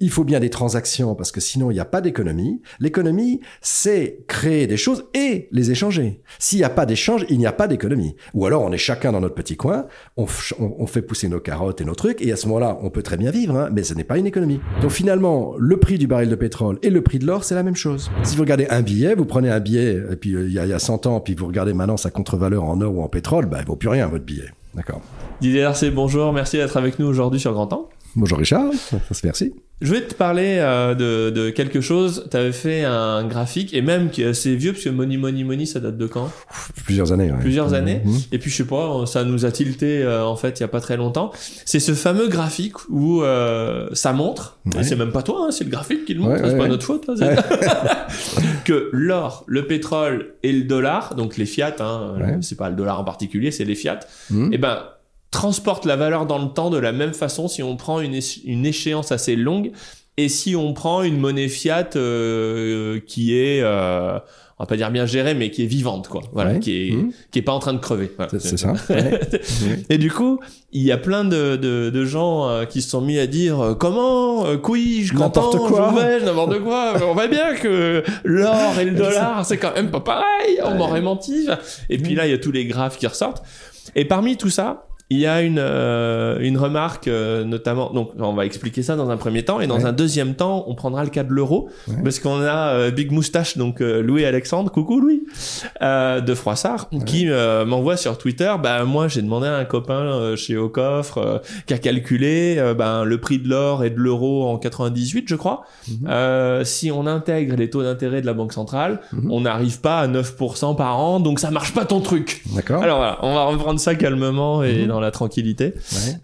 Il faut bien des transactions parce que sinon il n'y a pas d'économie. L'économie, c'est créer des choses et les échanger. S'il n'y a pas d'échange, il n'y a pas d'économie. Ou alors on est chacun dans notre petit coin, on, fait pousser nos carottes et nos trucs et à ce moment-là, on peut très bien vivre, hein, mais ce n'est pas une économie. Donc finalement, le prix du baril de pétrole et le prix de l'or, c'est la même chose. Si vous regardez un billet, vous prenez un billet et puis euh, il y, a, y a 100 ans, puis vous regardez maintenant sa contre-valeur en or ou en pétrole, bah, il vaut plus rien votre billet. D'accord. Didier Larcé, bonjour, merci d'être avec nous aujourd'hui sur Grand Temps. Bonjour Richard, merci. Je vais te parler euh, de, de, quelque chose. Tu avais fait un graphique, et même qui est assez vieux, parce que Money Money Money, ça date de quand? Plusieurs années. Ouais. Plusieurs années. Mhm. Et puis, je sais pas, ça nous a tilté, euh, en fait, il y a pas très longtemps. C'est ce fameux graphique où euh, ça montre, et c'est même pas toi, hein, c'est le graphique qui le montre, c'est pas notre faute, hein, que l'or, le pétrole et le dollar, donc les fiat, hein, c'est pas le dollar en particulier, c'est les fiat, mhm. et eh ben transporte la valeur dans le temps de la même façon si on prend une, une échéance assez longue et si on prend une monnaie fiat euh, qui est euh, on va pas dire bien gérée mais qui est vivante quoi. Voilà qui est mmh. qui est pas en train de crever. C'est ça. Et du coup il y a plein de, de, de gens euh, qui se sont mis à dire euh, comment euh, je n'importe quoi. n'importe quoi. On voit bien que l'or et le dollar c'est quand même pas pareil. On m'aurait menti. Et puis là il y a tous les graphes qui ressortent. Et parmi tout ça il y a une, euh, une remarque, euh, notamment, donc on va expliquer ça dans un premier temps, et dans un deuxième temps, on prendra le cas de l'euro, parce qu'on a euh, Big Moustache, donc Louis Alexandre, coucou Louis, de Froissart, qui m'envoie sur Twitter, bah moi j'ai demandé à un copain chez Ocoffre qui a calculé ben le prix de l'or et de l'euro en 98, je crois. Mhm. si on intègre les taux d'intérêt de la Banque centrale, mhm. on n'arrive pas à 9% par an, donc ça marche pas ton truc. D'accord. Alors voilà, on va reprendre ça calmement et la tranquillité.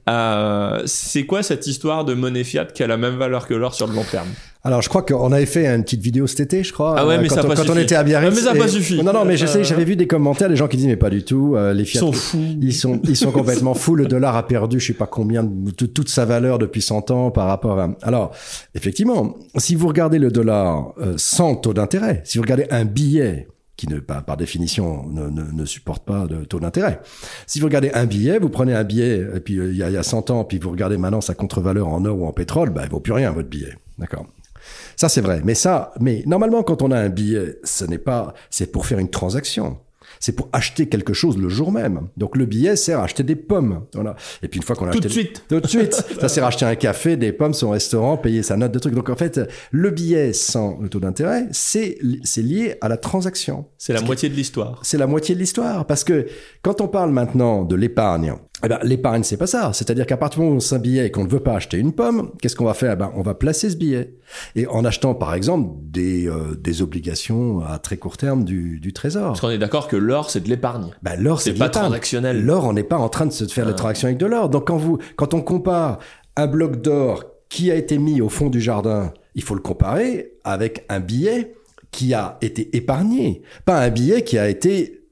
Euh, c'est quoi cette histoire de monnaie fiat qui a la même valeur que l'or sur le long terme? Alors, je crois qu'on avait fait une petite vidéo cet été, je crois. Ah ouais, mais quand, ça on, quand on était à Biarritz. mais ça n'a pas suffi. Non, non, mais euh. j'avais vu des commentaires, des gens qui disent, mais pas du tout, euh, les fiat. Ils sont fous. Ils sont, ils sont complètement fous. Le dollar a perdu, je sais pas combien, de, toute sa valeur depuis 100 ans par rapport à. Alors, effectivement, si vous regardez le dollar sans taux d'intérêt, si vous regardez un billet qui ne, par, par définition ne, ne, ne, supporte pas de taux d'intérêt. Si vous regardez un billet, vous prenez un billet, et puis euh, il y, a, il y a 100 ans, puis vous regardez maintenant sa contre-valeur en or ou en pétrole, bah, il vaut plus rien votre billet. D'accord? Ça c'est vrai. Mais ça, mais normalement quand on a un billet, ce n'est pas, c'est pour faire une transaction c'est pour acheter quelque chose le jour même. Donc le billet sert à acheter des pommes. Voilà. Et puis une fois qu'on a tout acheté... de suite. Tout de suite. ça sert à acheter un café, des pommes, son restaurant, payer sa note de trucs. Donc en fait, le billet sans le taux d'intérêt, c'est, c'est lié à la transaction. C'est la moitié de l'histoire. C'est la moitié de l'histoire. Parce que quand on parle maintenant de l'épargne, eh ben, l'épargne, c'est pas ça. C'est-à-dire qu'à partir du moment où c'est un billet et qu'on ne veut pas acheter une pomme, qu'est-ce qu'on va faire? Eh ben, On va placer ce billet. Et en achetant, par exemple, des, euh, des obligations à très court terme du, du trésor. Parce qu'on est d'accord que l'or, c'est de l'épargne. Ben, l'or, c'est pas transactionnel. L'or, on n'est pas en train de se faire ah. les transactions avec de l'or. Donc, quand, vous, quand on compare un bloc d'or qui a été mis au fond du jardin, il faut le comparer avec un billet qui a été épargné. Pas un billet qui a été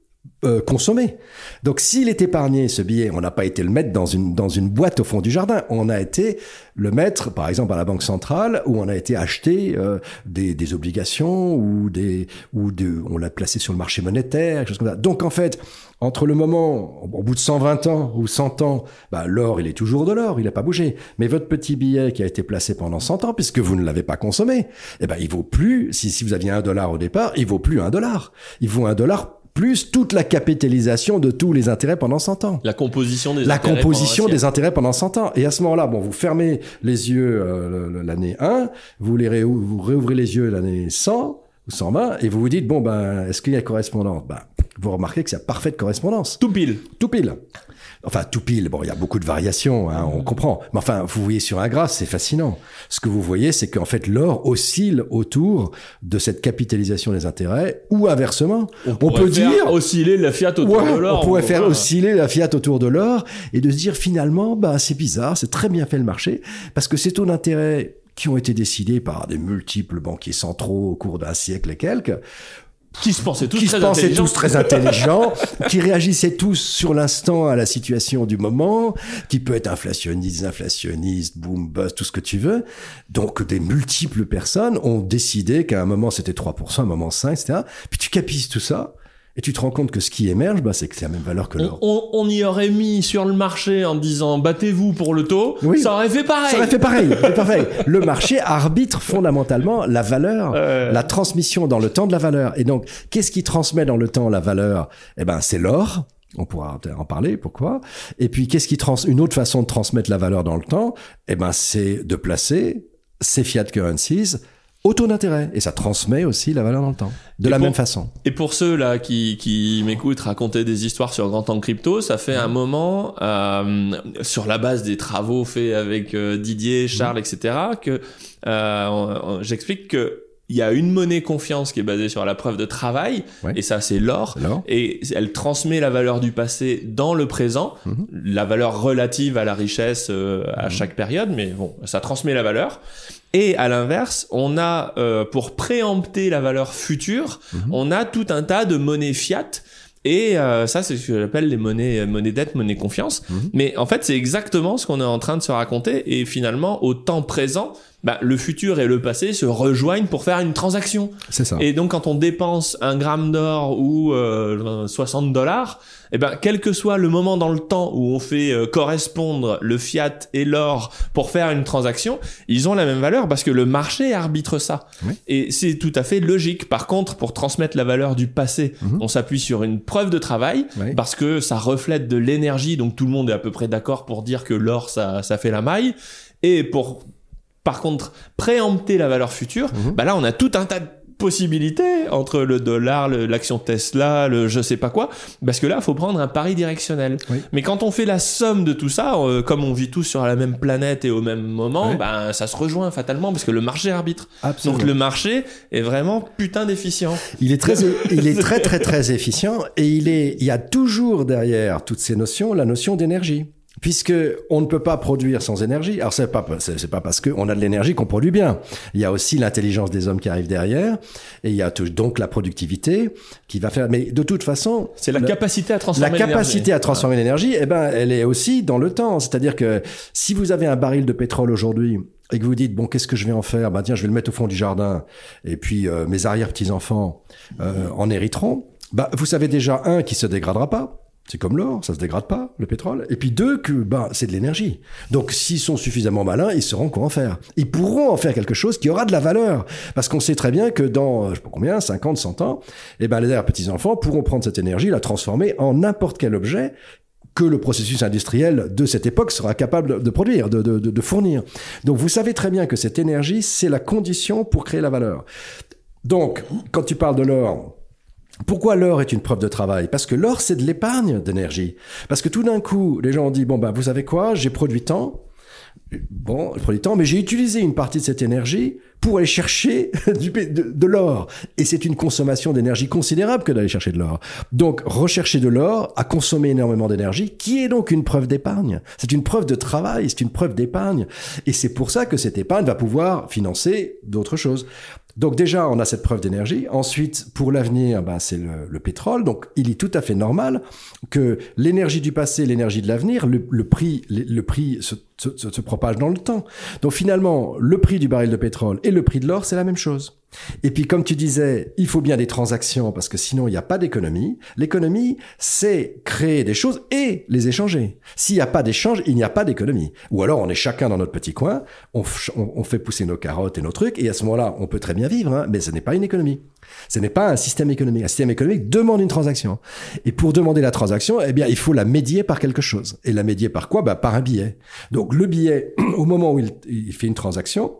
euh, consommer. Donc s'il est épargné ce billet, on n'a pas été le mettre dans une dans une boîte au fond du jardin, on a été le mettre par exemple à la banque centrale où on a été acheter euh, des, des obligations ou des ou de on l'a placé sur le marché monétaire, chose comme ça. Donc en fait, entre le moment au bout de 120 ans ou 100 ans, bah, l'or il est toujours de l'or, il n'a pas bougé. Mais votre petit billet qui a été placé pendant 100 ans puisque vous ne l'avez pas consommé, eh ben il vaut plus si si vous aviez un dollar au départ, il vaut plus un dollar. Il vaut un dollar plus toute la capitalisation de tous les intérêts pendant 100 ans. La composition des la intérêts composition des intérêts pendant 100 ans. Et à ce moment-là, bon, vous fermez les yeux euh, l'année 1, vous les vous réouvrez les yeux l'année 100 ou 120 et vous vous dites bon ben est-ce qu'il y a correspondance? Ben vous remarquez que c'est parfaite correspondance. Tout pile. Tout pile. Enfin, tout pile. Bon, il y a beaucoup de variations, hein, on comprend. Mais enfin, vous voyez sur un graphe, c'est fascinant. Ce que vous voyez, c'est qu'en fait, l'or oscille autour de cette capitalisation des intérêts, ou inversement, on, peut dire osciller la fiat autour de l'or. On pourrait faire osciller la fiat autour de l'or et de se dire finalement, bah, c'est bizarre, c'est très bien fait le marché, parce que ces taux d'intérêt qui ont été décidés par des multiples banquiers centraux au cours d'un siècle et quelques, qui se pensaient tous qui très se pensaient tous très intelligents, qui réagissaient tous sur l'instant à la situation du moment, qui peut être inflationniste, inflationniste, boom, bust, tout ce que tu veux. Donc des multiples personnes ont décidé qu'à un moment c'était 3%, à un moment 5, etc. Puis tu capises tout ça, Et tu te rends compte que ce qui émerge, bah, c'est que c'est la même valeur que l'or. On, y aurait mis sur le marché en disant battez-vous pour le taux, ça aurait fait pareil. Ça aurait fait pareil. pareil. Le marché arbitre fondamentalement la valeur, la transmission dans le temps de la valeur. Et donc, qu'est-ce qui transmet dans le temps la valeur? Eh ben, c'est l'or. On pourra en parler, pourquoi? Et puis, qu'est-ce qui trans une autre façon de transmettre la valeur dans le temps? Eh ben, c'est de placer ces fiat currencies au taux d'intérêt. Et ça transmet aussi la valeur dans le temps. De la même façon. Et pour ceux là qui, qui m'écoutent raconter des histoires sur Grand Temps Crypto, ça fait un moment, euh, sur la base des travaux faits avec euh, Didier, Charles, etc., que euh, j'explique que il y a une monnaie confiance qui est basée sur la preuve de travail, et ça c'est l'or, et elle transmet la valeur du passé dans le présent, mhm. la valeur relative à la richesse euh, à mhm. chaque période, mais bon, ça transmet la valeur. Et à l'inverse, on a, euh, pour préempter la valeur future, mhm. on a tout un tas de monnaies fiat et euh, ça, c'est ce que j'appelle les monnaies, monnaies dette, monnaie confiance. Mais en fait, c'est exactement ce qu'on est en train de se raconter. Et finalement, au temps présent, bah, le futur et le passé se rejoignent pour faire une transaction. C'est ça. Et donc, quand on dépense un gramme d'or ou euh, 60 dollars, eh ben, quel que soit le moment dans le temps où on fait euh, correspondre le fiat et l'or pour faire une transaction, ils ont la même valeur parce que le marché arbitre ça. Et c'est tout à fait logique. Par contre, pour transmettre la valeur du passé, mhm. on s'appuie sur une preuve de travail parce que ça reflète de l'énergie. Donc, tout le monde est à peu près d'accord pour dire que l'or, ça, ça fait la maille. Et pour par contre, préempter la valeur future, mhm. bah là, on a tout un tas de possibilités entre le dollar, l'action Tesla, le je sais pas quoi, parce que là, faut prendre un pari directionnel. Mais quand on fait la somme de tout ça, euh, comme on vit tous sur la même planète et au même moment, ben ça se rejoint fatalement parce que le marché arbitre. Donc le marché est vraiment putain d'efficient. Il est très, il est très très très efficient et il est, il y a toujours derrière toutes ces notions la notion d'énergie puisque on ne peut pas produire sans énergie. Alors c'est pas c'est pas parce qu'on a de l'énergie qu'on produit bien. Il y a aussi l'intelligence des hommes qui arrive derrière, et il y a donc la productivité qui va faire. Mais de toute façon, c'est la capacité à transformer. La capacité à transformer l'énergie, eh ben, elle est aussi dans le temps. C'est-à-dire que si vous avez un baril de pétrole aujourd'hui et que vous dites bon qu'est-ce que je vais en faire? Bah tiens je vais le mettre au fond du jardin et puis euh, mes arrière petits enfants euh, en hériteront bah vous savez déjà un qui se dégradera pas c'est comme l'or, ça se dégrade pas, le pétrole. Et puis deux, que bah, c'est de l'énergie. Donc s'ils sont suffisamment malins, ils sauront quoi en faire. Ils pourront en faire quelque chose qui aura de la valeur. Parce qu'on sait très bien que dans, je sais pas combien, 50, 100 ans, eh ben, les petits-enfants pourront prendre cette énergie, la transformer en n'importe quel objet que le processus industriel de cette époque sera capable de produire, de, de, de fournir. Donc vous savez très bien que cette énergie, c'est la condition pour créer la valeur. Donc, quand tu parles de l'or, pourquoi l'or est une preuve de travail? Parce que l'or, c'est de l'épargne d'énergie. Parce que tout d'un coup, les gens ont dit, bon, ben, vous savez quoi, j'ai produit tant, bon, je produis tant, mais j'ai utilisé une partie de cette énergie pour aller chercher de, de l'or. Et c'est une consommation d'énergie considérable que d'aller chercher de l'or. Donc, rechercher de l'or a consommé énormément d'énergie, qui est donc une preuve d'épargne. C'est une preuve de travail, c'est une preuve d'épargne. Et c'est pour ça que cette épargne va pouvoir financer d'autres choses. Donc déjà, on a cette preuve d'énergie. Ensuite, pour l'avenir, ben, c'est le, pétrole. Donc il est tout à fait normal que l'énergie du passé, l'énergie de l'avenir, le, prix, le, prix se, se, propage dans le temps. Donc finalement, le prix du baril de pétrole et le prix de l'or, c'est la même chose. Et puis, comme tu disais, il faut bien des transactions parce que sinon, il n'y a pas d'économie. L'économie, c'est créer des choses et les échanger. S'il n'y a pas d'échange, il n'y a pas d'économie. Ou alors, on est chacun dans notre petit coin, on, on, fait pousser nos carottes et nos trucs, et à ce moment-là, on peut très bien vivre, hein, mais ce n'est pas une économie. Ce n'est pas un système économique. Un système économique demande une transaction. Et pour demander la transaction, eh bien, il faut la médier par quelque chose. Et la médier par quoi? Bah, Par un billet. Donc, le billet, au moment où il, il fait une transaction,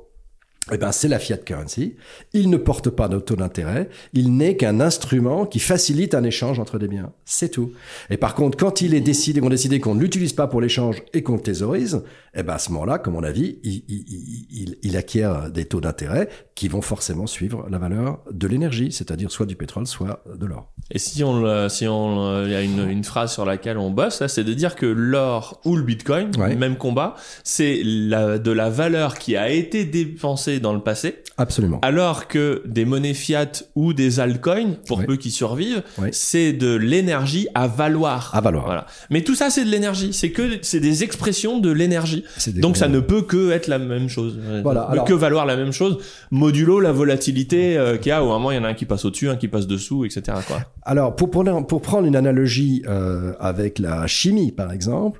eh ben, c'est la fiat currency. Il ne porte pas de taux d'intérêt. Il n'est qu'un instrument qui facilite un échange entre des biens. C'est tout. Et par contre, quand il est décidé, qu'on décidé qu'on ne l'utilise pas pour l'échange et qu'on le thésaurise, eh ben, à ce moment-là, comme on a dit, il, il, il, il acquiert des taux d'intérêt qui vont forcément suivre la valeur de l'énergie, c'est-à-dire soit du pétrole, soit de l'or. Et si on, si on, il y a une, une phrase sur laquelle on bosse, là, c'est de dire que l'or ou le bitcoin, même combat, c'est la, de la valeur qui a été dépensée dans le passé. Absolument. Alors que des monnaies fiat ou des altcoins, pour peu qu'ils survivent, c'est de l'énergie à valoir. À valoir. Voilà. Mais tout ça, c'est de l'énergie. C'est que c'est des expressions de l'énergie. Donc ça ne peut que être la même chose. Voilà. Que valoir la même chose, modulo la volatilité euh, qu'il y a. Au moment, il y en a un qui passe au-dessus, un qui passe dessous, etc. Quoi. Alors pour prendre, pour prendre une analogie euh, avec la chimie, par exemple.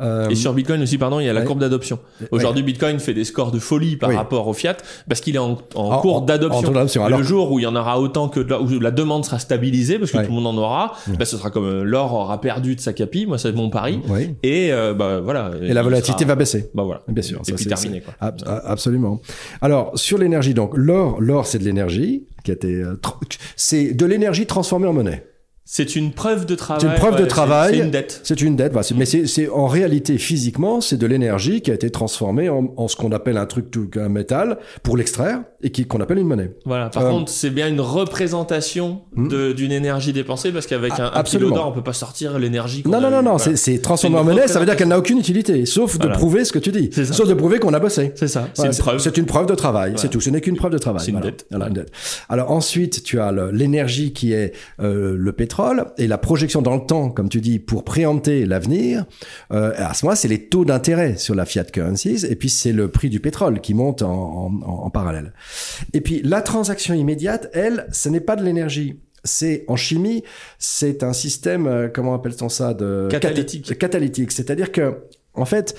Euh, et sur Bitcoin aussi, pardon, il y a la courbe d'adoption. Aujourd'hui, Bitcoin fait des scores de folie par rapport au fiat parce qu'il est en, en, courbe d'adoption. Le jour où il y en aura autant que la, où la demande sera stabilisée parce que tout le monde en aura, bah, ce sera comme euh, l'or aura perdu de sa capi. Moi, c'est mon pari. Et euh, bah voilà. Et, la volatilité va baisser. Bah voilà. Bien sûr. Et puis terminé. Quoi. absolument. Alors sur l'énergie, donc l'or, l'or, c'est de l'énergie qui a été, c'est de l'énergie transformée en monnaie. C'est une preuve de travail. C'est une preuve de travail. C'est une dette. C'est une dette. mais c'est en réalité physiquement, c'est de l'énergie qui a été transformée en, en ce qu'on appelle un truc tout un métal pour l'extraire et qui qu'on appelle une monnaie. Voilà. Par euh, contre, c'est bien une représentation hmm. d'une énergie dépensée parce qu'avec un, un kilo d'or, on peut pas sortir l'énergie. Non, non, non, non, C'est transformé en monnaie. Ça veut dire qu'elle n'a aucune utilité, sauf de prouver ce que tu dis, sauf de prouver qu'on a bossé. C'est ça. C'est une preuve. C'est une preuve de travail. C'est tout. Ce n'est qu'une preuve de travail. C'est une, dette. une dette. Alors ensuite, tu as l'énergie qui est euh, le pétrole et la projection dans le temps, comme tu dis, pour préempter l'avenir, euh, à ce moment-là, c'est les taux d'intérêt sur la fiat currencies, et puis c'est le prix du pétrole qui monte en, en, en parallèle. Et puis la transaction immédiate, elle, ce n'est pas de l'énergie c'est en chimie, c'est un système, euh, comment appelle-t-on ça, de catalytique. catalytique, c'est-à-dire que, en fait,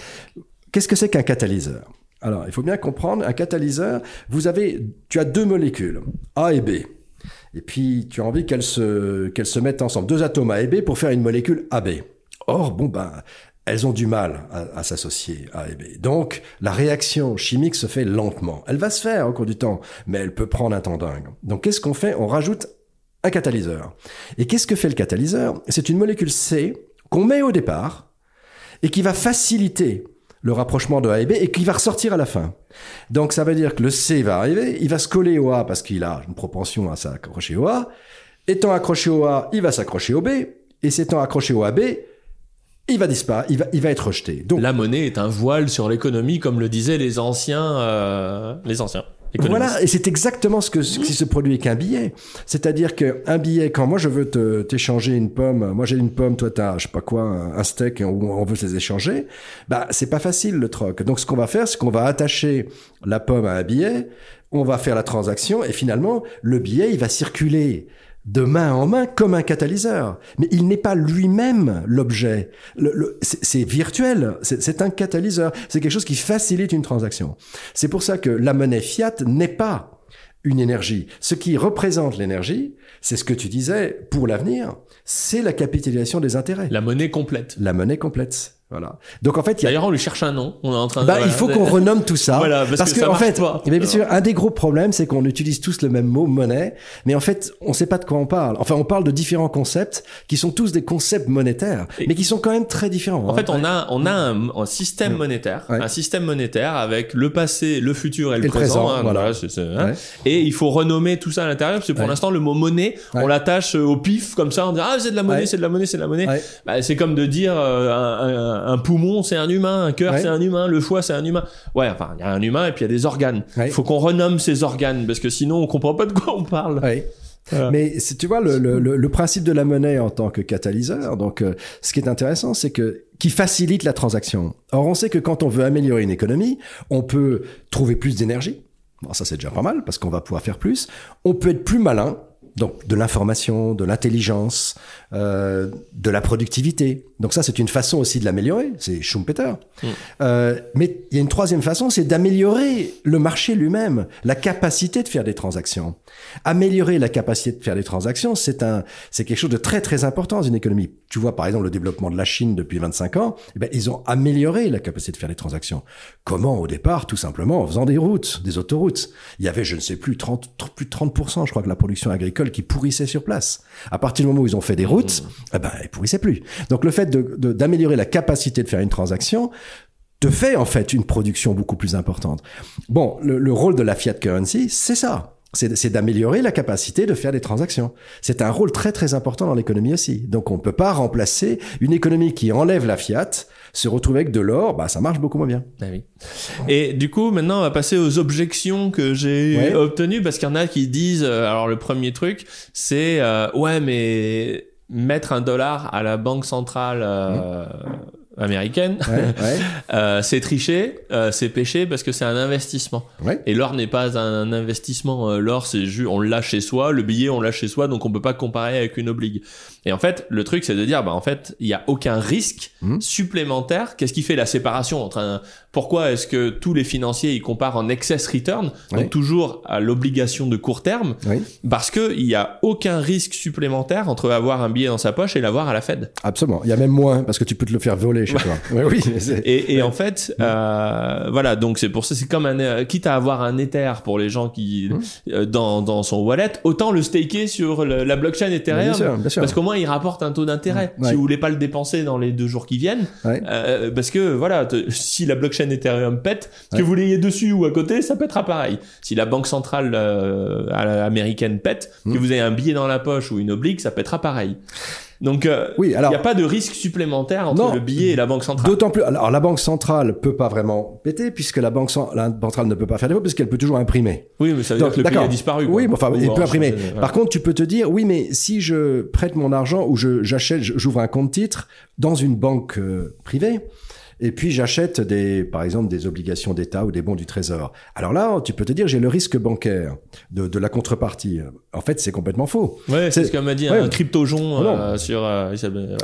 qu'est-ce que c'est qu'un catalyseur? Alors, il faut bien comprendre, un catalyseur, vous avez, tu as deux molécules, A et B et puis tu as envie qu'elles se, se mettent ensemble, deux atomes A et B pour faire une molécule AB. Or, bon ben, elles ont du mal à, s'associer A et B. Donc, la réaction chimique se fait lentement. Elle va se faire au cours du temps, mais elle peut prendre un temps dingue. Donc, qu'est-ce qu'on fait? On rajoute un catalyseur. Et qu'est-ce que fait le catalyseur? C'est une molécule C qu'on met au départ et qui va faciliter le rapprochement de A et B et qui va ressortir à la fin. Donc ça veut dire que le C va arriver, il va se coller au A parce qu'il a une propension à s'accrocher au A. Étant accroché au A, il va s'accrocher au B. Et s'étant accroché au AB, il va disparaître, il va, être rejeté. Donc la monnaie est un voile sur l'économie, comme le disaient les anciens, euh, les anciens. Voilà, et c'est exactement ce, que, ce qui se produit avec un billet. C'est-à-dire qu'un billet, quand moi je veux t'échanger une pomme, moi j'ai une pomme, toi t'as, je sais pas quoi, un steak, où on veut les échanger, bah c'est pas facile le troc. Donc ce qu'on va faire, c'est qu'on va attacher la pomme à un billet, on va faire la transaction, et finalement, le billet, il va circuler de main en main comme un catalyseur. Mais il n'est pas lui-même l'objet. Le, c'est virtuel, c'est un catalyseur. C'est quelque chose qui facilite une transaction. C'est pour ça que la monnaie fiat n'est pas une énergie. Ce qui représente l'énergie, c'est ce que tu disais pour l'avenir, c'est la capitalisation des intérêts. La monnaie complète. La monnaie complète. Voilà. Donc en fait, d'ailleurs on lui cherche un nom. On est en train. Bah, il faut qu'on renomme tout ça. Voilà, parce, que, en fait, bien sûr, un des gros problèmes, c'est qu'on utilise tous le même mot monnaie, mais en fait, on ne sait pas de quoi on parle. Enfin, on parle de différents concepts qui sont tous des concepts monétaires, mais qui sont quand même très différents. En hein. fait, on a on a un, système monétaire, un système monétaire avec le passé, le futur et le, présent. Hein, voilà. Hein. Et il faut renommer tout ça à l'intérieur parce que pour l'instant, le mot monnaie, on l'attache au pif comme ça, on dit ah c'est de la monnaie, c'est de la monnaie, c'est de la monnaie. Bah, c'est comme de dire euh, un un poumon c'est un humain, un cœur c'est un humain, le foie c'est un humain. Ouais, enfin il y a un humain et puis il y a des organes. Il faut qu'on renomme ces organes parce que sinon on comprend pas de quoi on parle. Mais tu vois le, le, le, principe de la monnaie en tant que catalyseur. Donc, euh, ce qui est intéressant, c'est que qui facilite la transaction. Or, on sait que quand on veut améliorer une économie, on peut trouver plus d'énergie. Bon, ça c'est déjà pas mal parce qu'on va pouvoir faire plus. On peut être plus malin donc de l'information, de l'intelligence, euh, de la productivité. Donc ça, c'est une façon aussi de l'améliorer. C'est Schumpeter. Mm. Euh, mais il y a une troisième façon, c'est d'améliorer le marché lui-même, la capacité de faire des transactions. Améliorer la capacité de faire des transactions, c'est un, c'est quelque chose de très très important dans une économie. Tu vois, par exemple, le développement de la Chine depuis 25 ans, eh ben, ils ont amélioré la capacité de faire des transactions. Comment Au départ, tout simplement en faisant des routes, des autoroutes. Il y avait, je ne sais plus, 30, plus de 30%, je crois, que la production agricole qui pourrissait sur place. À partir du moment où ils ont fait des routes, mmh. eh ben, ils pourrissaient plus. Donc le fait d'améliorer de, la capacité de faire une transaction te fait en fait une production beaucoup plus importante. Bon, le, le rôle de la fiat currency, c'est ça c'est d'améliorer la capacité de faire des transactions. C'est un rôle très très important dans l'économie aussi. Donc on ne peut pas remplacer une économie qui enlève la fiat, se retrouver avec de l'or, bah ça marche beaucoup moins bien. Ah oui. Et du coup, maintenant on va passer aux objections que j'ai obtenues parce qu'il y en a qui disent, euh, alors le premier truc, c'est euh, ouais mais mettre un dollar à la banque centrale euh, américaine, euh, c'est tricher, euh, c'est péché parce que c'est un investissement. Et l'or n'est pas un investissement. L'or, c'est juste, on l'a chez soi, le billet, on l'a chez soi, donc on peut pas comparer avec une obligue. Et en fait, le truc, c'est de dire, bah en fait, il y a aucun risque mmh. supplémentaire. Qu'est-ce qui fait la séparation entre un pourquoi est-ce que tous les financiers ils comparent en excess return, donc toujours à l'obligation de court terme, parce que il y a aucun risque supplémentaire entre avoir un billet dans sa poche et l'avoir à la Fed. Absolument. Il y a même moins parce que tu peux te le faire voler chez toi. oui. Et, et en fait, euh, voilà. Donc c'est pour ça, c'est comme un euh, quitte à avoir un Ether pour les gens qui hum. euh, dans, dans son wallet, autant le staker sur la blockchain Ethereum, parce qu'au moins il rapporte un taux d'intérêt. Si vous voulez pas le dépenser dans les deux jours qui viennent, euh, parce que voilà, si la blockchain Ethereum pète, que vous l'ayez dessus ou à côté, ça pètera pareil. Si la banque centrale euh, américaine pète, que hmm. vous ayez un billet dans la poche ou une oblique, ça pètera pareil. Donc, euh, oui, il n'y a pas de risque supplémentaire entre le billet et la banque centrale. D'autant plus. Alors, la banque centrale peut pas vraiment péter puisque la banque, centrale ne peut pas faire des faux puisqu'elle peut toujours imprimer. Oui, mais ça veut dire que le billet a disparu. Oui, enfin, il peut imprimer. Par contre, tu peux te dire, oui, mais si je prête mon argent ou je j'achète, j'ouvre un compte titre dans une banque euh, privée, et puis j'achète des, par exemple, des obligations d'État ou des bons du Trésor. Alors là, tu peux te dire, j'ai le risque bancaire de, de la contrepartie. En fait, c'est complètement faux. Ouais, c'est ce qu'on m'a dit un crypto-jon euh, sur. Euh,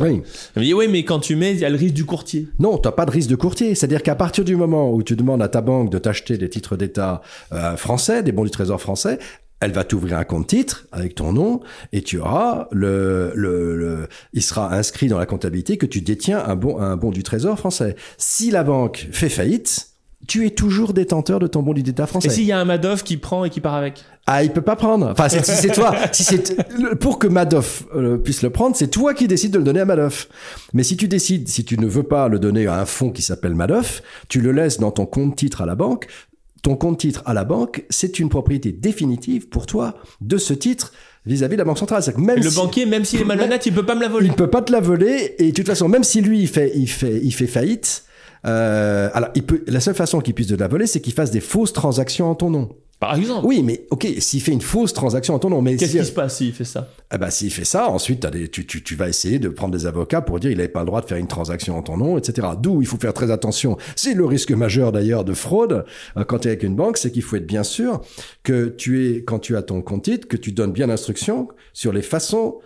oui. Il me dit oui, mais quand tu mets, il y a le risque du courtier. Non, t'as pas de risque de courtier. C'est-à-dire qu'à partir du moment où tu demandes à ta banque de t'acheter des titres d'État euh, français, des bons du Trésor français, elle va t'ouvrir un compte titre avec ton nom et tu auras le, le, il sera inscrit dans la comptabilité que tu détiens un bon, un bon du trésor français. Si la banque fait faillite, tu es toujours détenteur de ton bon du d'État français. Et s'il y a un Madoff qui prend et qui part avec? Ah, il peut pas prendre. Enfin, si c'est toi, si c'est pour que Madoff euh, puisse le prendre, c'est toi qui décides de le donner à Madoff. Mais si tu décides, si tu ne veux pas le donner à un fonds qui s'appelle Madoff, tu le laisses dans ton compte titre à la banque ton compte titre à la banque, c'est une propriété définitive pour toi de ce titre vis-à-vis de la banque centrale. Même le banquier, même s'il est malhonnête, il peut pas me la voler. Il peut pas te la voler et de toute façon, même si lui il fait, il fait, il fait faillite, euh, alors il peut, la seule façon qu'il puisse te la voler, c'est qu'il fasse des fausses transactions en ton nom. Par exemple. Oui, mais ok, s'il fait une fausse transaction en ton nom, mais qu'est-ce qui se passe s'il fait ça? Eh ben, s'il fait ça, ensuite, des, tu, tu, tu, vas essayer de prendre des avocats pour dire il n'avait pas le droit de faire une transaction en ton nom, etc. D'où il faut faire très attention. C'est le risque majeur d'ailleurs de fraude euh, quand tu es avec une banque, c'est qu'il faut être bien sûr que tu es quand tu as ton compte titre, que tu donnes bien l'instruction sur les façons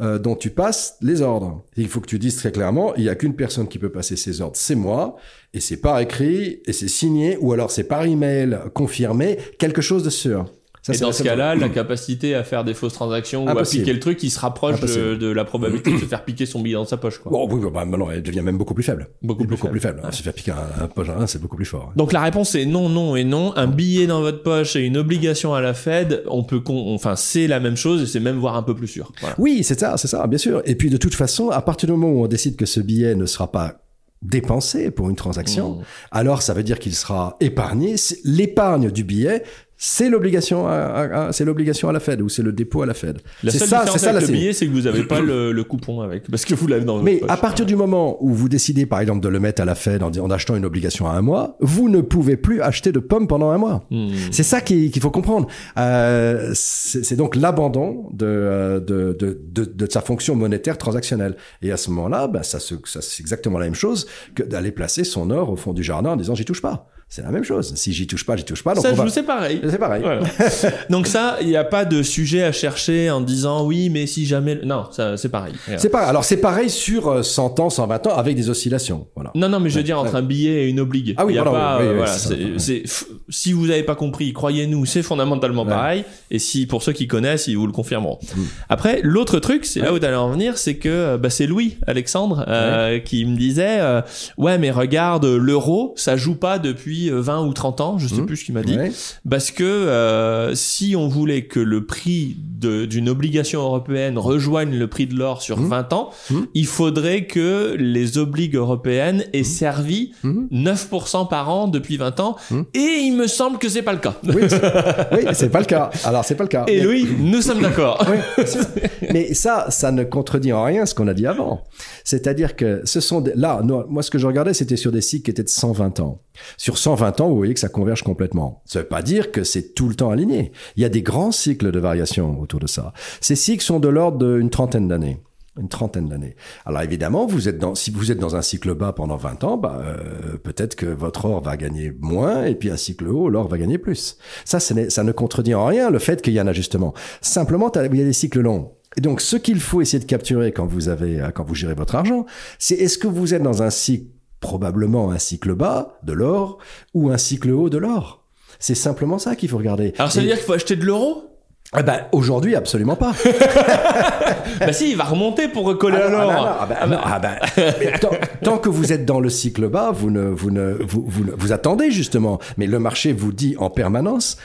euh, dont tu passes les ordres. Il faut que tu dises très clairement, il n'y a qu'une personne qui peut passer ces ordres, c'est moi, et c'est par écrit, et c'est signé, ou alors c'est par email confirmé, quelque chose de sûr et dans ce cas-là, la capacité à faire des fausses transactions ou à piquer le truc, il se rapproche de, la probabilité de se faire piquer son billet dans sa poche. Quoi. Bon, oui, bah, maintenant, elle devient même beaucoup plus faible. Beaucoup, plus, beaucoup faible. plus faible. Se faire piquer un, un poche c'est beaucoup plus fort. Donc la réponse est non, non et non. Un billet dans votre poche et une obligation à la Fed, on peut, enfin, c'est la même chose et c'est même voire un peu plus sûr. Oui, c'est ça, c'est ça, bien sûr. Et puis de toute façon, à partir du moment où on décide que ce billet ne sera pas dépensé pour une transaction, mmh. alors ça veut dire qu'il sera épargné. L'épargne du billet, c'est l'obligation à, c'est l'obligation à la Fed ou c'est le dépôt à la Fed. La seule ça, différence ça, avec le billet, c'est que vous n'avez pas le, coupon avec, parce que vous l'avez dans. Mais à partir du moment où vous décidez, par exemple, de le mettre à la Fed en, en achetant une obligation à un mois, vous ne pouvez plus acheter de pommes pendant un mois. Hmm. C'est ça qu'il faut comprendre. Euh, c'est donc l'abandon de, de, de, de, de, sa fonction monétaire transactionnelle. Et à ce moment-là, ben, ça, ça c'est exactement la même chose que d'aller placer son or au fond du jardin en disant j'y touche pas c'est la même chose. Si j'y touche pas, j'y touche pas. Donc ça, je c'est pareil. C'est pareil. donc ça, il n'y a pas de sujet à chercher en disant oui, mais si jamais. Non, ça, c'est pareil. C'est pareil. Alors c'est pareil sur 100 euh, ans, 120 ans, avec des oscillations. Voilà. Non, non, mais je veux dire entre un billet et une obligue. Ah oui, y a pas, oui, voilà, c'est, si vous n'avez pas compris, croyez-nous, c'est fondamentalement pareil. Et si pour ceux qui connaissent, ils vous le confirmeront. Mm. Après, l'autre truc, c'est là où d'aller en venir, c'est que euh, bah, c'est Louis Alexandre euh, qui me disait ouais, mais regarde, l'euro, ça joue pas depuis depuis 20 ou 30 ans, je sais mmh. plus ce qu'il m'a dit, parce que si on voulait que le prix d'une obligation européenne rejoigne le prix de l'or sur 20 ans, il faudrait que les obligues européennes aient servi 9% par an depuis 20 ans, et il me semble que c'est pas le cas. Oui, c'est pas le cas. Alors c'est pas le cas. Et oui, nous sommes d'accord. mais ça, ça ne contredit en rien ce qu'on a dit avant. C'est-à-dire que ce sont des... là, moi ce que je regardais, c'était sur des cycles qui étaient de 120 ans. Sur 120 ans, vous voyez que ça converge complètement. Ça veut pas dire que c'est tout le temps aligné. Il y a des grands cycles de variation autour de ça. Ces cycles sont de l'ordre d'une trentaine d'années une trentaine d'années. Alors évidemment, vous êtes dans, si vous êtes dans un cycle bas pendant 20 ans, bah, euh, peut-être que votre or va gagner moins et puis un cycle haut, l'or va gagner plus. Ça, ça ne contredit en rien le fait qu'il y a un ajustement. Simplement, il y a des cycles longs. Et donc, ce qu'il faut essayer de capturer quand vous avez, quand vous gérez votre argent, c'est est-ce que vous êtes dans un cycle, probablement un cycle bas de l'or ou un cycle haut de l'or. C'est simplement ça qu'il faut regarder. Alors, ça veut dire qu'il faut acheter de l'euro? Eh ben, aujourd'hui, absolument pas. bah si, il va remonter pour recoller à l'or. tant, que vous êtes dans le cycle bas, vous ne, vous ne, vous, vous, vous attendez justement. Mais le marché vous dit en permanence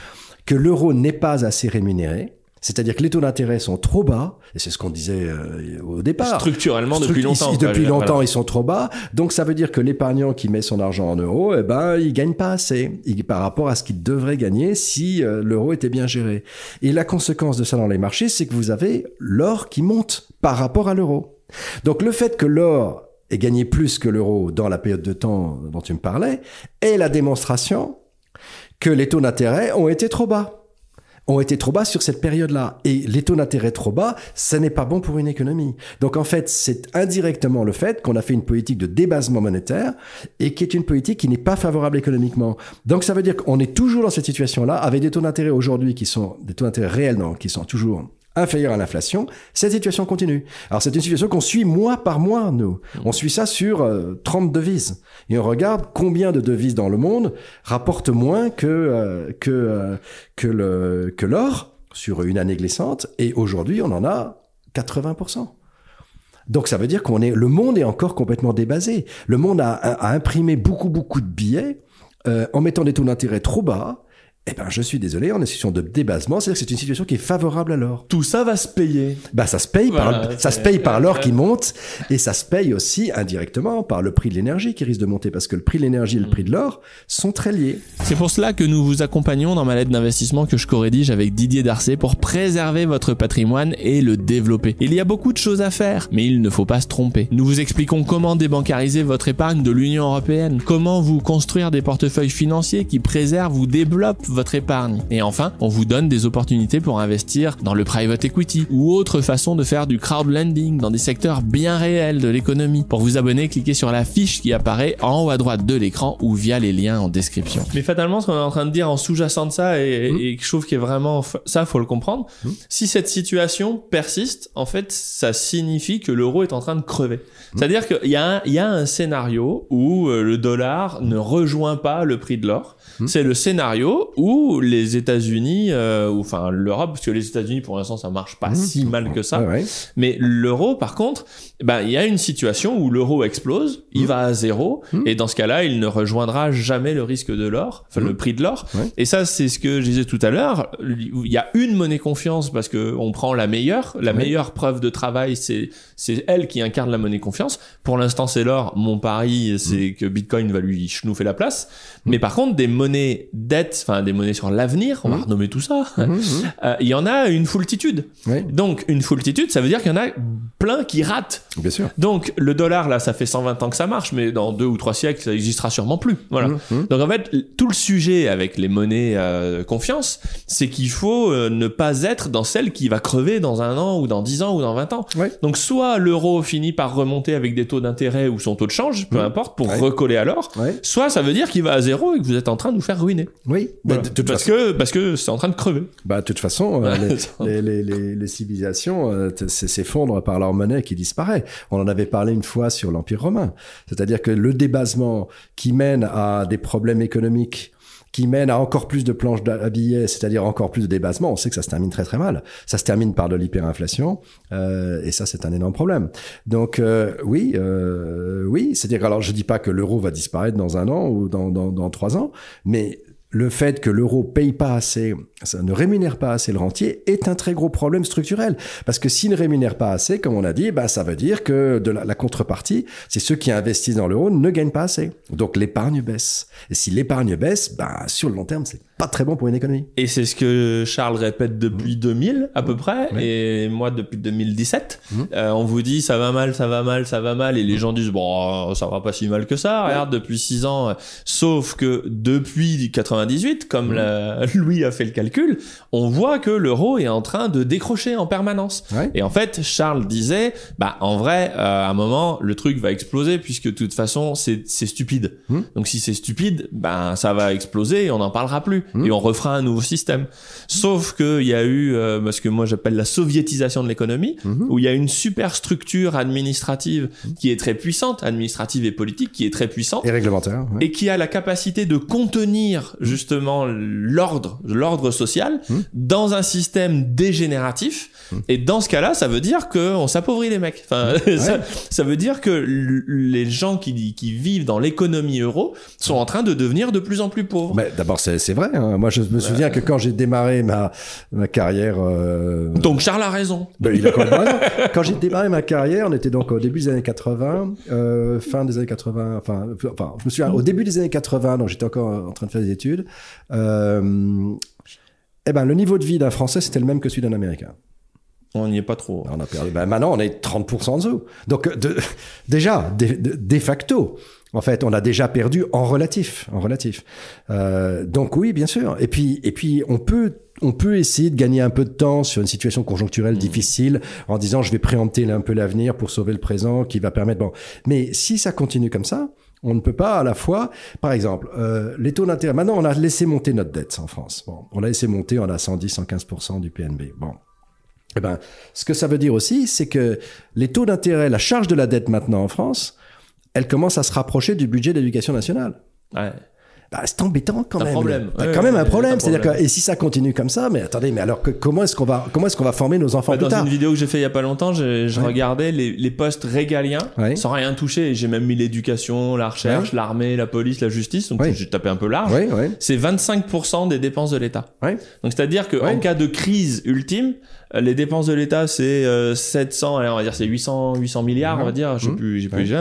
que l'euro n'est pas assez rémunéré c'est-à-dire que les taux d'intérêt sont trop bas, et c'est ce qu'on disait euh, au départ. Structurellement, depuis longtemps. depuis longtemps, ils sont trop bas. Donc, ça veut dire que l'épargnant qui met son argent en euros, eh ben, il gagne pas assez par rapport à ce qu'il devrait gagner si euh, l'euro était bien géré. Et la conséquence de ça dans les marchés, c'est que vous avez l'or qui monte par rapport à l'euro. Donc, le fait que l'or ait gagné plus que l'euro dans la période de temps dont tu me parlais est la démonstration que les taux d'intérêt ont été trop bas ont été trop bas sur cette période-là. Et les taux d'intérêt trop bas, ça n'est pas bon pour une économie. Donc en fait, c'est indirectement le fait qu'on a fait une politique de débasement monétaire et qui est une politique qui n'est pas favorable économiquement. Donc ça veut dire qu'on est toujours dans cette situation-là avec des taux d'intérêt aujourd'hui qui sont des taux d'intérêt réels, non, qui sont toujours inférieure à l'inflation, cette situation continue. Alors c'est une situation qu'on suit mois par mois, nous. On suit ça sur 30 euh, devises. Et on regarde combien de devises dans le monde rapportent moins que, euh, que, euh, que, le, que l'or sur une année glissante. Et aujourd'hui, on en a 80%. Donc ça veut dire qu'on est, le monde est encore complètement débasé. Le monde a, a, imprimé beaucoup beaucoup de billets en mettant des taux d'intérêt trop bas eh ben, je suis désolé, on est en situation de débasement, c'est-à-dire que c'est une situation qui est favorable à l'or. Tout ça va se payer. Bah, ça se paye par, ça se paye par l'or qui monte, et ça se paye aussi indirectement par le prix de l'énergie qui risque de monter, parce que le prix de l'énergie et le prix de l'or sont très liés. C'est pour cela que nous vous accompagnons dans ma lettre d'investissement que je co-rédige avec Didier Darcé pour préserver votre patrimoine et le développer. Il y a beaucoup de choses à faire, mais il ne faut pas se tromper. Nous vous expliquons comment débancariser votre épargne de l'Union Européenne, comment vous construire des portefeuilles financiers qui préservent ou développent votre épargne. Et enfin, on vous donne des opportunités pour investir dans le private equity ou autre façon de faire du crowdlending dans des secteurs bien réels de l'économie. Pour vous abonner, cliquez sur la fiche qui apparaît en haut à droite de l'écran ou via les liens en description. Mais fatalement, ce qu'on est en train de dire en sous-jacent de ça et, mmh. et, je trouve qu'il est vraiment ça, faut le comprendre. Mmh. Si cette situation persiste, en fait, ça signifie que l'euro est en train de crever. Mmh. C'est-à-dire qu'il y, a un, il y a un scénario où euh, le dollar ne rejoint pas le prix de l'or. C'est le scénario où les États-Unis, euh, ou enfin l'Europe, parce que les États-Unis pour l'instant ça marche pas mmh. si mal que ça, mais l'euro par contre, ben il y a une situation où l'euro explose, il mmh. va à zéro, mmh. et dans ce cas-là il ne rejoindra jamais le risque de l'or, enfin le prix de l'or. Et ça c'est ce que je disais tout à l'heure. Il y a une monnaie confiance parce que on prend la meilleure, la meilleure preuve de travail c'est c'est elle qui incarne la monnaie confiance. Pour l'instant c'est l'or. Mon pari c'est que Bitcoin va lui chenouffer la place. Mais par contre des monnaies dettes, enfin des monnaies sur l'avenir, on va renommer tout ça. Euh, il y en a une foultitude. Donc une foultitude, ça veut dire qu'il y en a plein qui ratent. Bien sûr. Donc le dollar, là, ça fait 120 ans que ça marche, mais dans deux ou trois siècles, ça existera sûrement plus. Voilà. Donc en fait, tout le sujet avec les monnaies euh, confiance, c'est qu'il faut euh, ne pas être dans celle qui va crever dans un an ou dans dix ans ou dans 20 ans. Donc soit l'euro finit par remonter avec des taux d'intérêt ou son taux de change, peu importe, pour recoller à l'or, soit ça veut dire qu'il va à zéro et que vous êtes en train de nous faire ruiner. Oui. Voilà. parce que parce que c'est en train de crever. Bah de toute façon, euh, les, les, les, les, civilisations euh, s'effondrent par leur monnaie qui disparaît. On en avait parlé une fois sur l'Empire romain. C'est-à-dire que le débasement qui mène à des problèmes économiques qui mène à encore plus de planches à billets, c'est-à-dire encore plus de débasement, on sait que ça se termine très très mal. Ça se termine par de l'hyperinflation, euh, et ça c'est un énorme problème. Donc euh, oui, euh, oui, c'est-à-dire alors je dis pas que l'euro va disparaître dans un an ou dans, trois ans, mais le fait que l'euro paye pas assez, ça ne rémunère pas assez le rentier, est un très gros problème structurel. Parce que s'il ne rémunère pas assez, comme on a dit, bah, ça veut dire que de la, contrepartie, c'est ceux qui investissent dans l'euro ne gagnent pas assez. Donc l'épargne baisse. Et si l'épargne baisse, bah, sur le long terme, c'est pas très bon pour une économie. Et c'est ce que Charles répète depuis 2000 à peu près, et moi depuis 2017. Mmh. Euh, on vous dit ça va mal, ça va mal, ça va mal, et les gens disent bon ça va pas si mal que ça. Regarde depuis 6 ans, sauf que depuis 98, comme la, Louis a fait le calcul, on voit que l'euro est en train de décrocher en permanence. Et en fait, Charles disait bah en vrai, euh, à un moment le truc va exploser puisque de toute façon c'est stupide. Donc si c'est stupide, ben ça va exploser et on n'en parlera plus. Hmm. et on refera un nouveau système. Sauf qu'il y a eu euh, ce que moi j'appelle la soviétisation de l'économie, hmm. où il y a une superstructure administrative qui est très puissante, administrative et politique, qui est très puissante. Et réglementaire. Et qui a la capacité de contenir justement l'ordre, l'ordre social dans un système dégénératif. Et dans ce cas-là, ça veut dire qu'on s'appauvrit les mecs. Enfin, ça, ça, veut dire que les gens qui, qui vivent dans l'économie euro sont en train de devenir de plus en plus pauvres. Mais d'abord, c'est vrai. Moi, je me souviens que quand j'ai démarré ma, ma carrière. Euh... Donc, Charles a raison. Ben, il a quand, même raison. quand j'ai démarré ma carrière, on était donc au début des années 80, euh, fin des années 80. Enfin, enfin, je me souviens, au début des années 80, donc j'étais encore en train de faire des études. Euh, eh ben, le niveau de vie d'un Français, c'était le même que celui d'un Américain. On n'y est pas trop. On a perdu. Ben, maintenant, on est 30% en dessous. Donc, de, déjà, de, de facto, en fait, on a déjà perdu en relatif, en relatif. Euh, donc oui, bien sûr. Et puis, et puis, on peut, on peut essayer de gagner un peu de temps sur une situation conjoncturelle mmh. difficile en disant je vais préempter un peu l'avenir pour sauver le présent, qui va permettre. Bon, mais si ça continue comme ça, on ne peut pas à la fois, par exemple, euh, les taux d'intérêt. Maintenant, on a laissé monter notre dette en France. Bon, on a laissé monter, on a 110, 115% du PNB. Bon. Eh ben, ce que ça veut dire aussi, c'est que les taux d'intérêt, la charge de la dette maintenant en France, elle commence à se rapprocher du budget d'éducation nationale. Ouais. Bah, c'est embêtant quand même. Un problème. Bah, quand même un problème. C'est-à-dire que et si ça continue comme ça, mais attendez, mais alors que, comment est-ce qu'on va comment est-ce qu'on va former nos enfants bah, Dans une vidéo que j'ai fait il y a pas longtemps, je, je regardais les, les, postes régaliens sans rien toucher. J'ai même mis l'éducation, la recherche, l'armée, la police, la justice. Donc j'ai tapé un peu large. C'est 25% des dépenses de l'État. Donc c'est-à-dire que en cas de crise ultime, les dépenses de l'État c'est 700, euh, on va dire c'est 800 800 milliards, on va dire. J'ai mmh. plus j'ai plus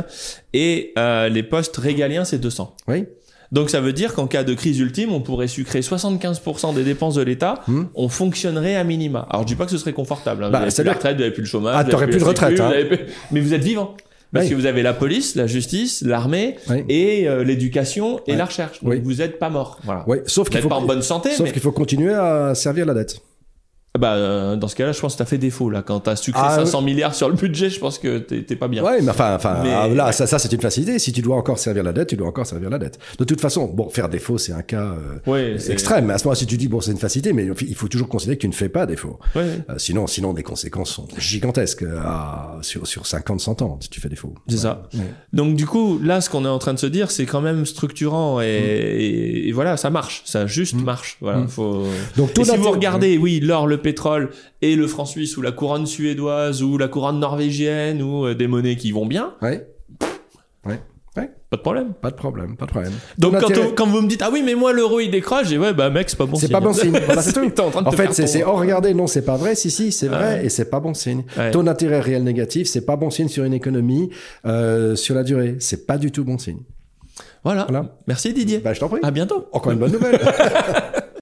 Et euh, les postes régaliens c'est 200. Oui. Donc ça veut dire qu'en cas de crise ultime, on pourrait sucrer 75% des dépenses de l'État, hmm. on fonctionnerait à minima. Alors je dis pas que ce serait confortable. Hein. Bah, vous avez plus la retraite, vous n'avez plus le chômage. Ah, t'aurais plus de retraite. Hein. Mais vous êtes vivant. Parce que vous avez la police, la justice, l'armée et euh, l'éducation et la recherche. Donc vous n'êtes pas mort. Voilà. Sauf qu'il faut pas en bonne santé. Sauf qu'il faut continuer à servir la dette. Bah, euh, dans ce cas-là, je pense que t'as fait défaut, là. Quand t'as sucré 500 ah, milliards sur le budget, je pense que t'es pas bien. Ouais, mais enfin, enfin, ah, là, ça, ça c'est une facilité. Si tu dois encore servir la dette, tu dois encore servir la dette. De toute façon, bon, faire défaut, c'est un cas euh, extrême. Mais à ce moment-là, si tu dis, bon, c'est une facilité, mais il faut toujours considérer que tu ne fais pas défaut. Euh, sinon, sinon, les conséquences sont gigantesques à, sur, sur 50, 100 ans, si tu fais défaut. C'est ça. Donc, du coup, là, ce qu'on est en train de se dire, c'est quand même structurant et, et, voilà, ça marche. Ça juste mm. marche. Voilà. Mm. Faut... Donc, et si vous regardez, oui, l'or, le pétrole, et le franc suisse ou la couronne suédoise ou la couronne norvégienne ou euh, des monnaies qui vont bien. Ouais. Ouais. Ouais. Pas de problème. Pas de problème, pas de problème. Donc quand, quand, vous me dites ah oui mais moi l'euro il décroche, j'ai ouais bah mec c'est pas bon signe. C'est pas bon signe. Voilà, c'est tout. En, en fait c'est oh regardez non c'est pas vrai si si c'est vrai et c'est pas bon signe. Taux d'intérêt réel négatif c'est pas bon signe sur une économie euh, sur la durée c'est pas du tout bon signe. Voilà. voilà. Merci Didier. Bah je t'en prie. À bientôt. Encore une bonne nouvelle.